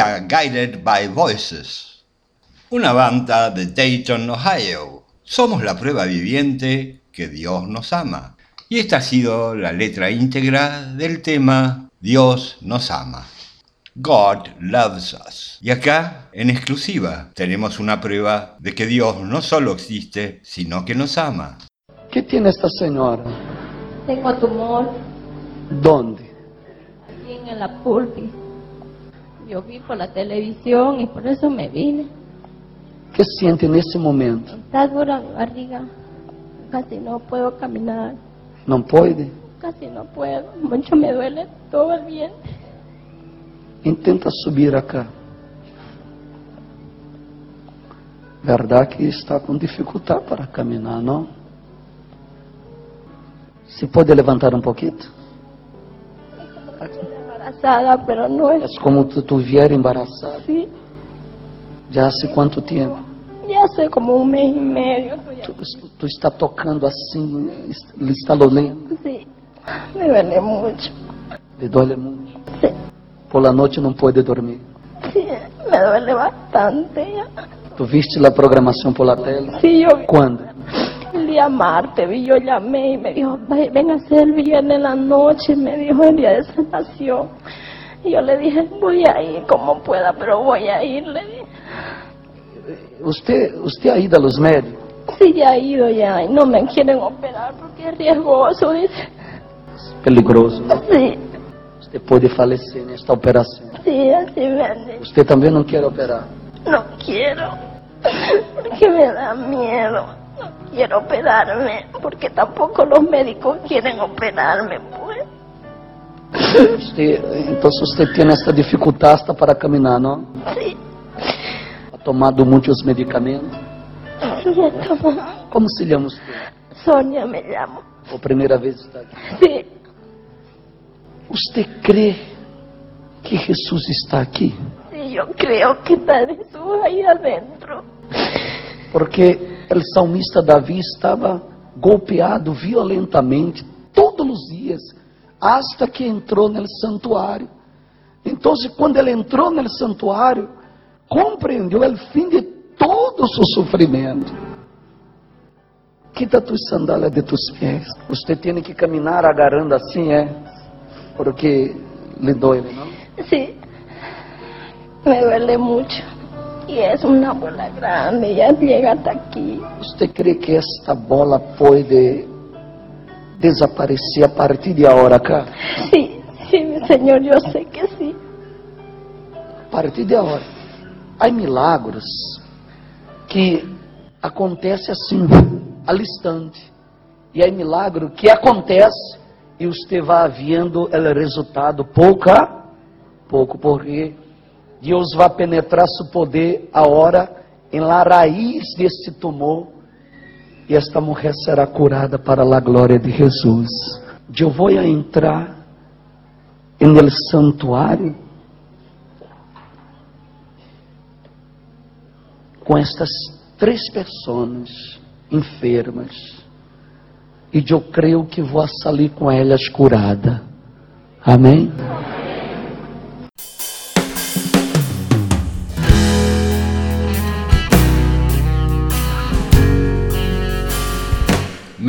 Guided by Voices, una banda de Dayton, Ohio. Somos la prueba viviente que Dios nos ama. Y esta ha sido la letra íntegra del tema Dios nos ama. God loves us. Y acá, en exclusiva, tenemos una prueba de que Dios no solo existe, sino que nos ama. ¿Qué tiene esta señora? Tengo tumor ¿Dónde? aquí en la pulpi. Yo vi por la televisión y por eso me vine. ¿Qué siente en ese momento? Está dura mi barriga. Casi no puedo caminar. ¿No puede? Casi no puedo. Mucho me duele todo el vientre. Intenta subir acá. Verdad que está com dificuldade para caminhar, não? Se pode levantar um pouquinho? Estoy embarazada, pero no es. Es como tu tuviera embarazada. Sí. ¿Ya hace cuánto tiempo? Ya hace como un mes y medio. Tú, tú estás tocando así, le está doliendo. Sí, me duele mucho. ¿Le duele mucho? Sí. Por la noche no puede dormir. Sí, me duele bastante. Tu viste la programación por la tele? Sí, yo vi. ¿Cuándo? Día martes, vi, yo llamé y me dijo, "Ve- ven a hacer el viernes en la noche, me dijo el día de sanación. Y yo le dije, voy a ir como pueda, pero voy a ir, le dije. Usted, usted ha ido a los médicos? Sí, ya he ido ya, y no me quieren operar porque es riesgoso, dice. Peligroso. Sí, Usted pode falecer nesta operação. sí, así me han dicho. Usted também não quer operar. No quiero, porque me da miedo. No quiero operarme, porque tampoco los médicos quieren operarme, pues. Usted, então você tem essa dificuldade hasta para caminhar, não? Sí, Ha tomado muitos medicamentos. sí, como Como se chama usted? Sonia me llamo. A primeira vez está aqui. Sí, Usted crê que Jesus está aqui? sí, yo creo que está Jesús ahí adentro. Porque o salmista Davi estava golpeado violentamente todos os dias, hasta que entrou no santuário. Então, quando ele entrou no santuário, compreendeu o fim de todo o seu sofrimento. Quita tus sandálias de tus pés. Você tem que caminhar agarrando assim, é? Porque lhe dói, não? Sí, me duele mucho. Y es una bola grande, ya llega hasta aquí. Você crê que esta bola pode desaparecer a partir de agora, cá? Sí, sí, mi Señor, yo sé que sí. A partir de agora. Há milagros que acontecem assim, al instante. E há milagro que acontece e você vai vendo o resultado pouco a pouco, porque Deus vai penetrar seu poder agora em la raiz desse tumor e esta mulher será curada para a glória de Jesus. Eu vou entrar en el santuário com estas três pessoas enfermas. E eu creio que vou sair com elas curada. Amém?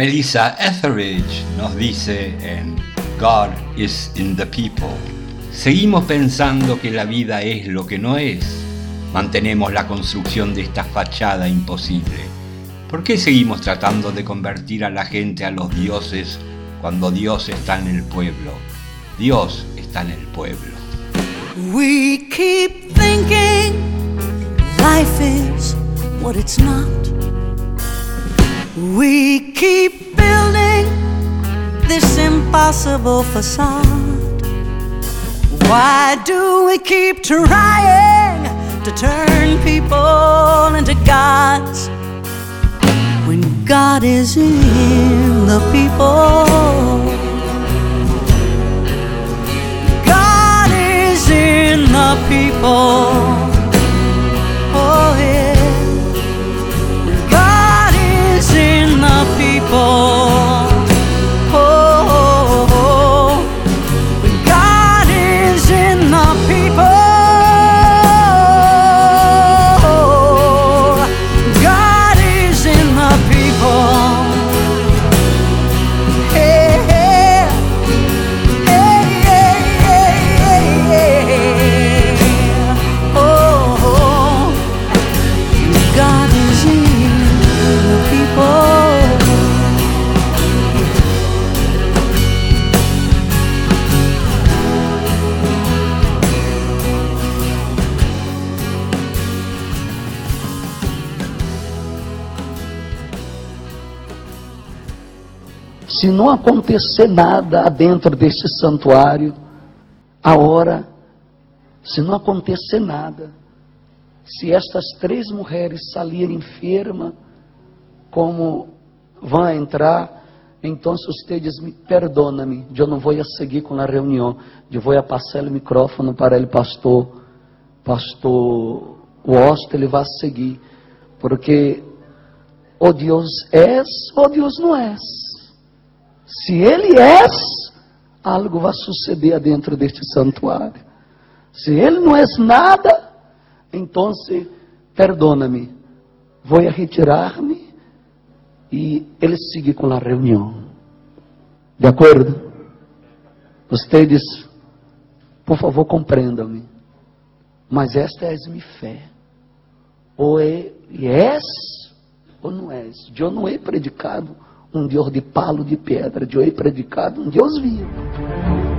Melissa Etheridge nos dice en God is in the people. Seguimos pensando que la vida es lo que no es. Mantenemos la construcción de esta fachada imposible. ¿Por qué seguimos tratando de convertir a la gente a los dioses cuando Dios está en el pueblo? Dios está en el pueblo. We keep thinking life is what it's not. We keep building this impossible facade. Why do we keep trying to turn people into gods when God is in the people? God is in the people. Se não acontecer nada dentro deste santuário, a hora, se não acontecer nada, se estas três mulheres saírem enfermas, como vão entrar, então ustedes me perdona-me, eu não vou seguir com a reunião, eu vou a passar o microfone para ele pastor, pastor Washington, ele vai seguir, porque o Deus é, ou Deus não é. Se Ele é, algo vai suceder dentro deste santuário. Se Ele não é nada, então, perdona-me, vou retirar-me e ele sigue com a reunião. De acordo? Vocês, por favor, compreendam-me. Mas esta é a minha fé. Ou é, és ou não és. Eu não é predicado um Deus de palo de pedra. Eu é predicado um Deus vivo.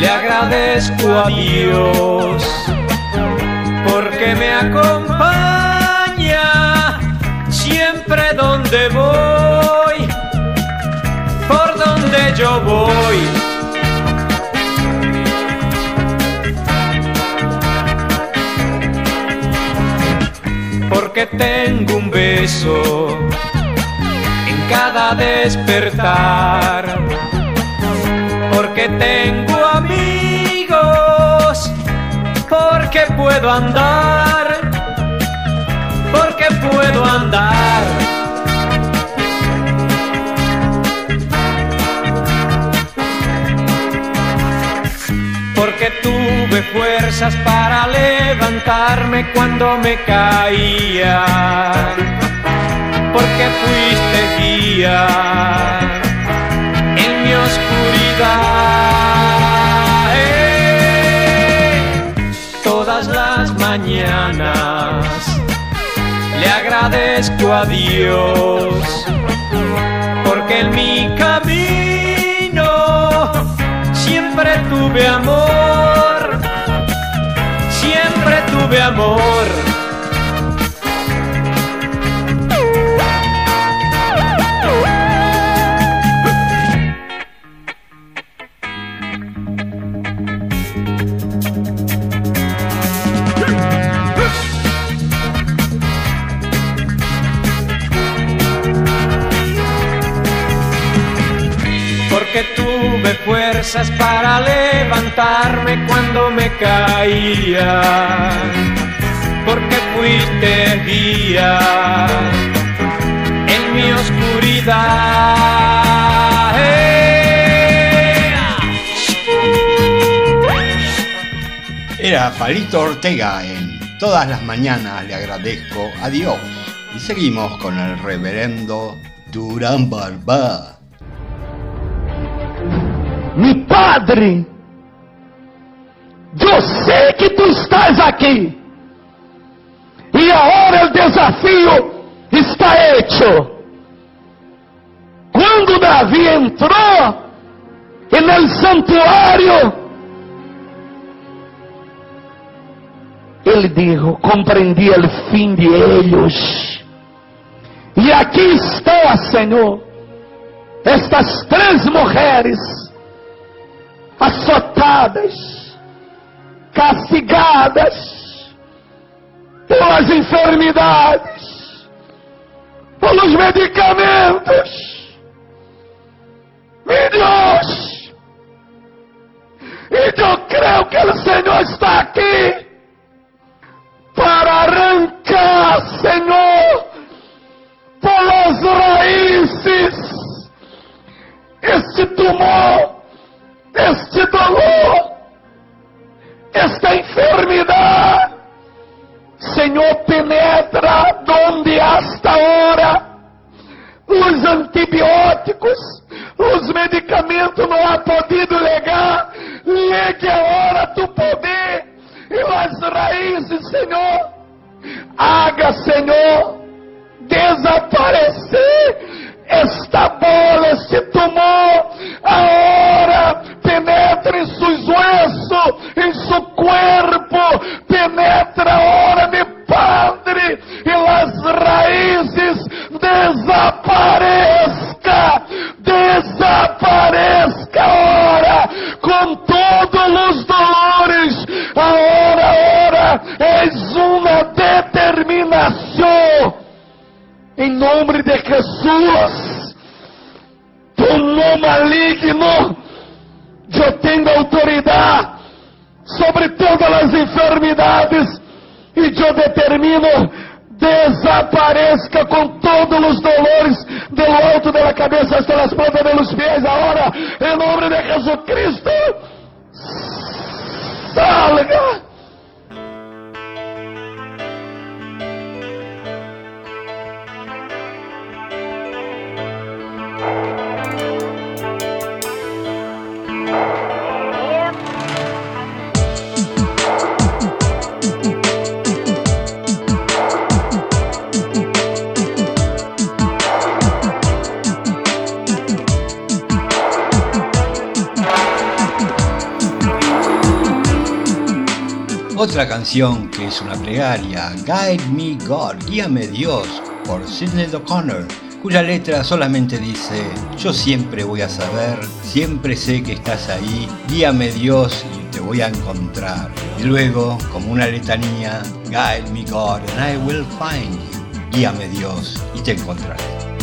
Le agradezco a Dios porque me acompaña siempre donde voy, por donde yo voy. Porque tengo un beso en cada despertar porque tengo amigos, porque puedo andar, porque puedo andar. Porque tuve fuerzas para levantarme cuando me caía, porque fuiste guía oscuridad. Agradezco a Dios porque en mi camino siempre tuve amor, siempre tuve amor. Para levantarme cuando me caía, porque fuiste guía en mi oscuridad. Era Palito Ortega en Todas las mañanas le agradezco a Dios. Y seguimos con el reverendo Durán Barba. Mi Padre, eu sei que tu estás aqui. E agora o desafio está hecho. Quando Davi entrou no santuário, ele disse: compreendi o fim de eles. E aqui está, Senhor, estas três mulheres açotadas, castigadas pelas enfermidades, pelos medicamentos. Meu Deus! E eu creio que o Senhor está aqui para arrancar, Senhor, pelas raízes, este tumor este dolor, esta enfermidade. Senhor, penetra donde hasta ahora os antibióticos, os medicamentos não has podido ligar, ligue agora tu poder e as raízes, Senhor. Haga, Senhor, desaparecer esta bola, este tumor, penetra ahora, meu Padre, e as raízes desapareça, desapareça ahora, com todos os dolores, ahora, ahora, és uma determinação. Em nome de Jesus, tumor maligno, eu tenho autoridade sobre todas as enfermidades e eu determino desapareça com todos os dolores do alto da cabeça hasta as pontas dos pés agora, em nome de Jesus Cristo, salga. Otra canción que es una plegaria, Guide Me God, Guíame Dios, por Sidney O'Connor, cuya letra solamente dice, yo siempre voy a saber, siempre sé que estás ahí, guíame Dios y te voy a encontrar. Y luego, como una letanía, Guide me God and I will find you, guíame Dios y te encontraré.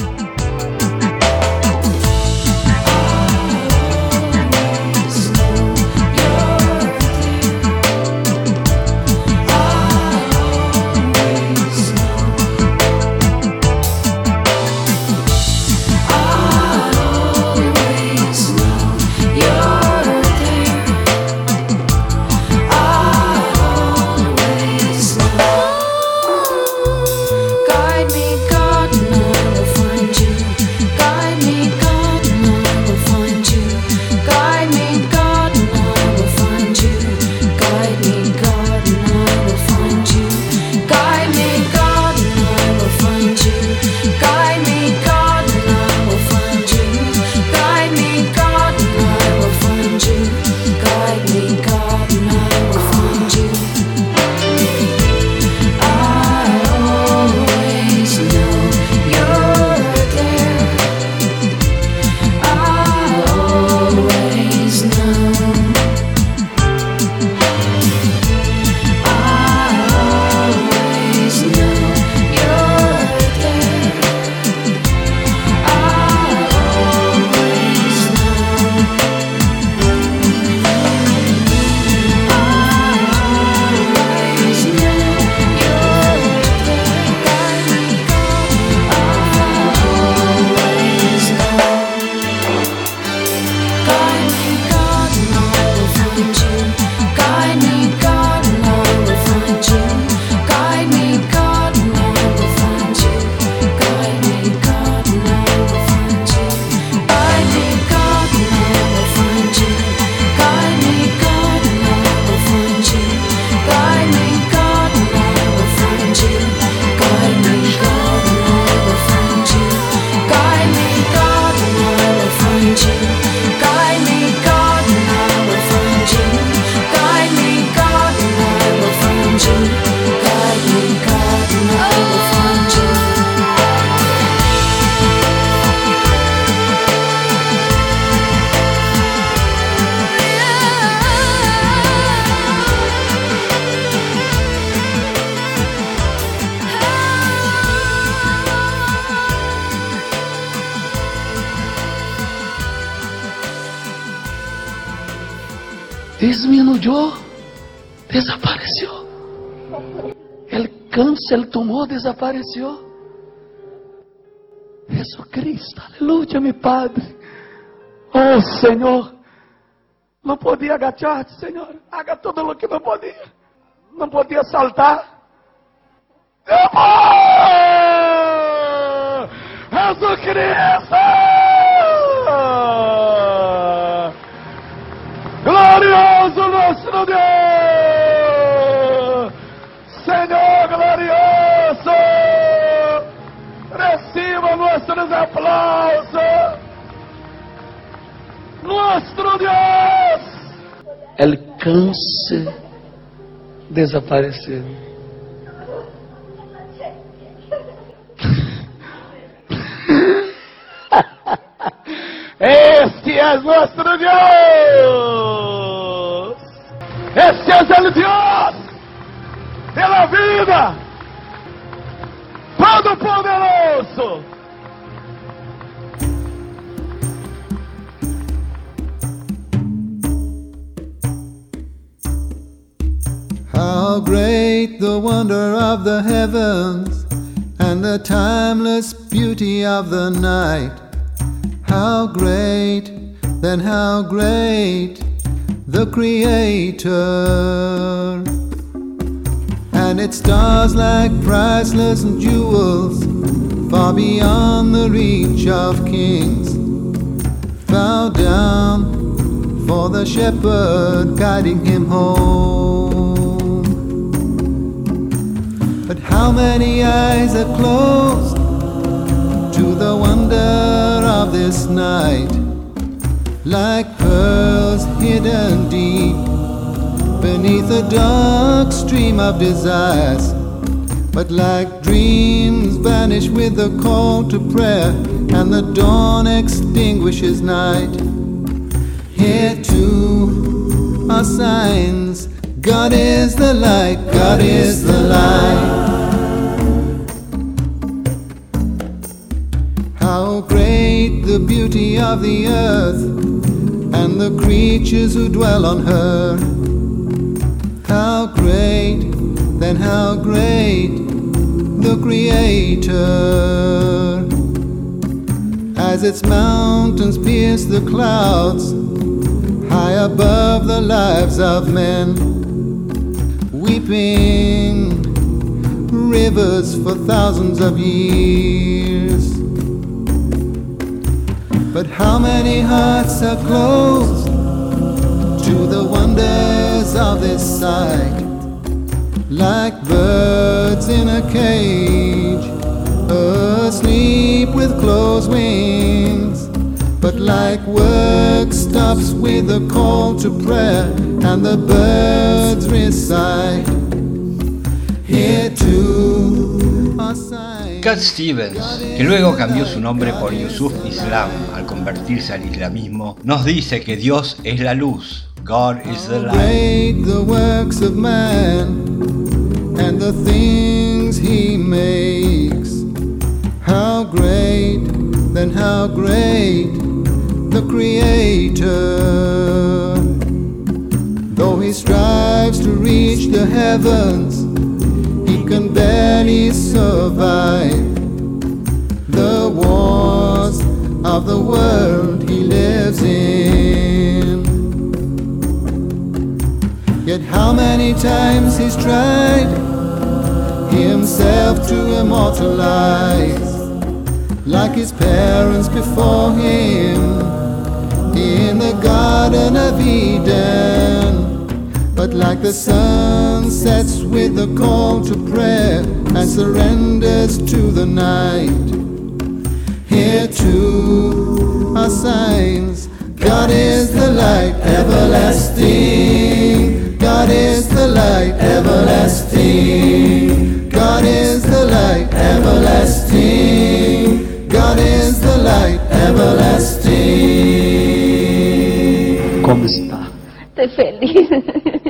Desapareció. El cáncer, el tumor desapareció. Jesucristo, aleluya, mi Padre. Oh Senhor, não podia agachar, Senhor. Haga tudo o que não podia. Não podia saltar. Amor! Jesus Cristo! Senhor glorioso! Reciba nossos aplausos! Nosso Deus! El câncer desapareceu. Este é nosso Deus! É o Deus! Pela vida! Todo-Poderoso! How great the wonder of the heavens and the timeless beauty of the night. How great, then how great the Creator. And its stars like priceless jewels, far beyond the reach of kings. Bow down for the shepherd guiding him home. But how many eyes are closed to the wonder of this night? Like pearls hidden deep beneath a dark stream of desires. But like dreams vanish with the call to prayer, and the dawn extinguishes night. Here too are signs. God is the light, God is the light. How great the beauty of the earth and the creatures who dwell on her. How great, then how great the Creator. As its mountains pierce the clouds, high above the lives of men, weeping rivers for thousands of years. But how many hearts are closed to the wonders of this sight? Like birds in a cage, asleep with closed wings. But like work stops with a call to prayer, and the birds recite. Here too are signs. Cat Stevens, que luego cambió su nombre por Yusuf Islam al convertirse al islamismo, nos dice que Dios es la luz. God is the light. the works of man and the things he makes. How great, then how great the Creator. Though he strives to reach the heavens, he can barely survive the wars of the world he lives in. Yet how many times he's tried himself to immortalize, like his parents before him in the Garden of Eden. But like the sun sets with a call to prayer and surrenders to the night. Here too are signs. God is the light everlasting. God is the light everlasting. God is the light everlasting. God is the light everlasting. Como está? Estoy feliz.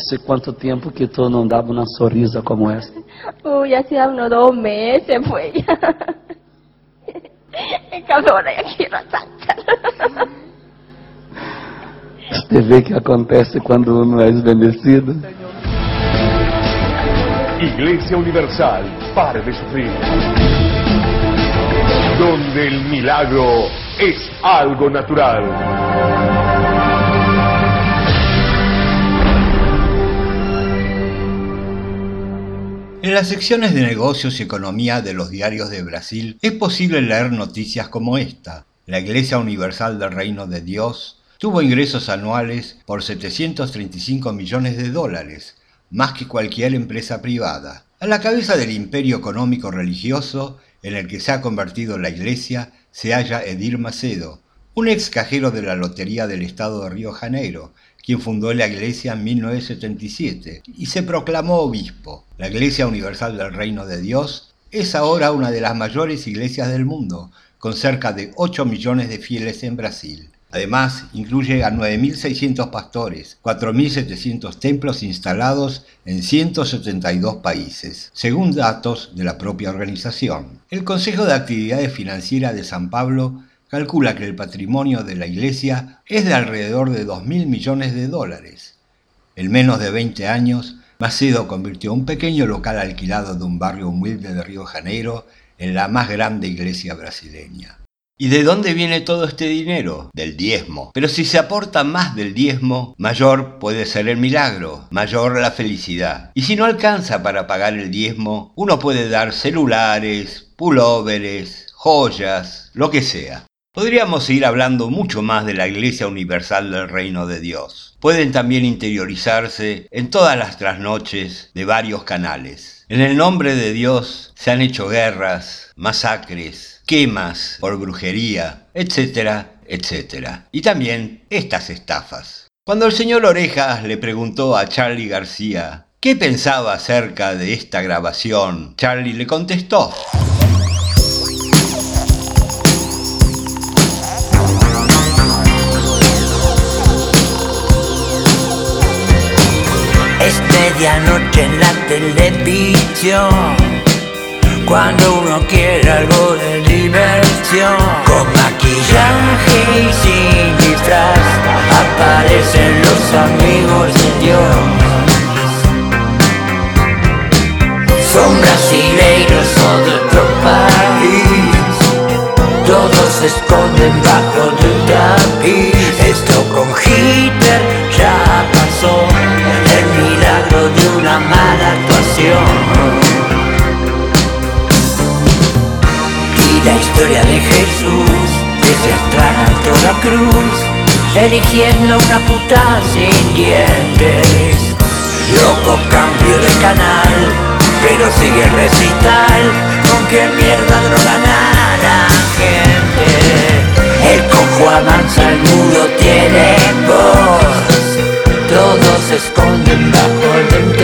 sei quanto tempo que tu não dava uma sorrisa como essa. Oh, já se há dois meses, foi. Você vê que acontece quando não é bendecido. Igreja Universal, pare de sofrer. Donde o milagro é algo natural. En las secciones de negocios y economía de los diarios de Brasil es posible leer noticias como esta. La Iglesia Universal del Reino de Dios tuvo ingresos anuales por 735 millones de dólares, más que cualquier empresa privada. A la cabeza del imperio económico religioso en el que se ha convertido la iglesia se halla Edir Macedo, un ex cajero de la Lotería del Estado de Río Janeiro, quien fundó la iglesia en 1977 y se proclamó obispo. La Iglesia Universal del Reino de Dios es ahora una de las mayores iglesias del mundo, con cerca de 8 millones de fieles en Brasil. Además, incluye a 9.600 pastores, 4.700 templos instalados en 172 países, según datos de la propia organización. El Consejo de Actividades Financieras de San Pablo calcula que el patrimonio de la iglesia es de alrededor de 2.000 millones de dólares. En menos de 20 años, Macedo convirtió un pequeño local alquilado de un barrio humilde de Río Janeiro en la más grande iglesia brasileña. ¿Y de dónde viene todo este dinero? Del diezmo. Pero si se aporta más del diezmo, mayor puede ser el milagro, mayor la felicidad. Y si no alcanza para pagar el diezmo, uno puede dar celulares, pulóveres, joyas, lo que sea. Podríamos seguir hablando mucho más de la Iglesia Universal del Reino de Dios. Pueden también interiorizarse en todas las trasnoches de varios canales. En el nombre de Dios se han hecho guerras, masacres, quemas por brujería, etcétera, etcétera. Y también estas estafas. Cuando el señor Orejas le preguntó a Charlie García qué pensaba acerca de esta grabación, Charlie le contestó. Es medianoche en la televisión. Cuando uno quiere algo de diversión, con maquillaje y sin disfraz, aparecen los amigos de Dios. Son brasileiros o de otro país, todos se esconden bajo de un tapiz. Esto con Hitler ya pasó, milagro de una mala actuación. Y la historia de Jesús, desde alto la cruz, eligiendo una puta sin dientes. Loco cambio de canal, pero sigue el recital, con qué mierda drogan a la gente. El cojo avanza, el mudo tiene voz, todos esconden entero.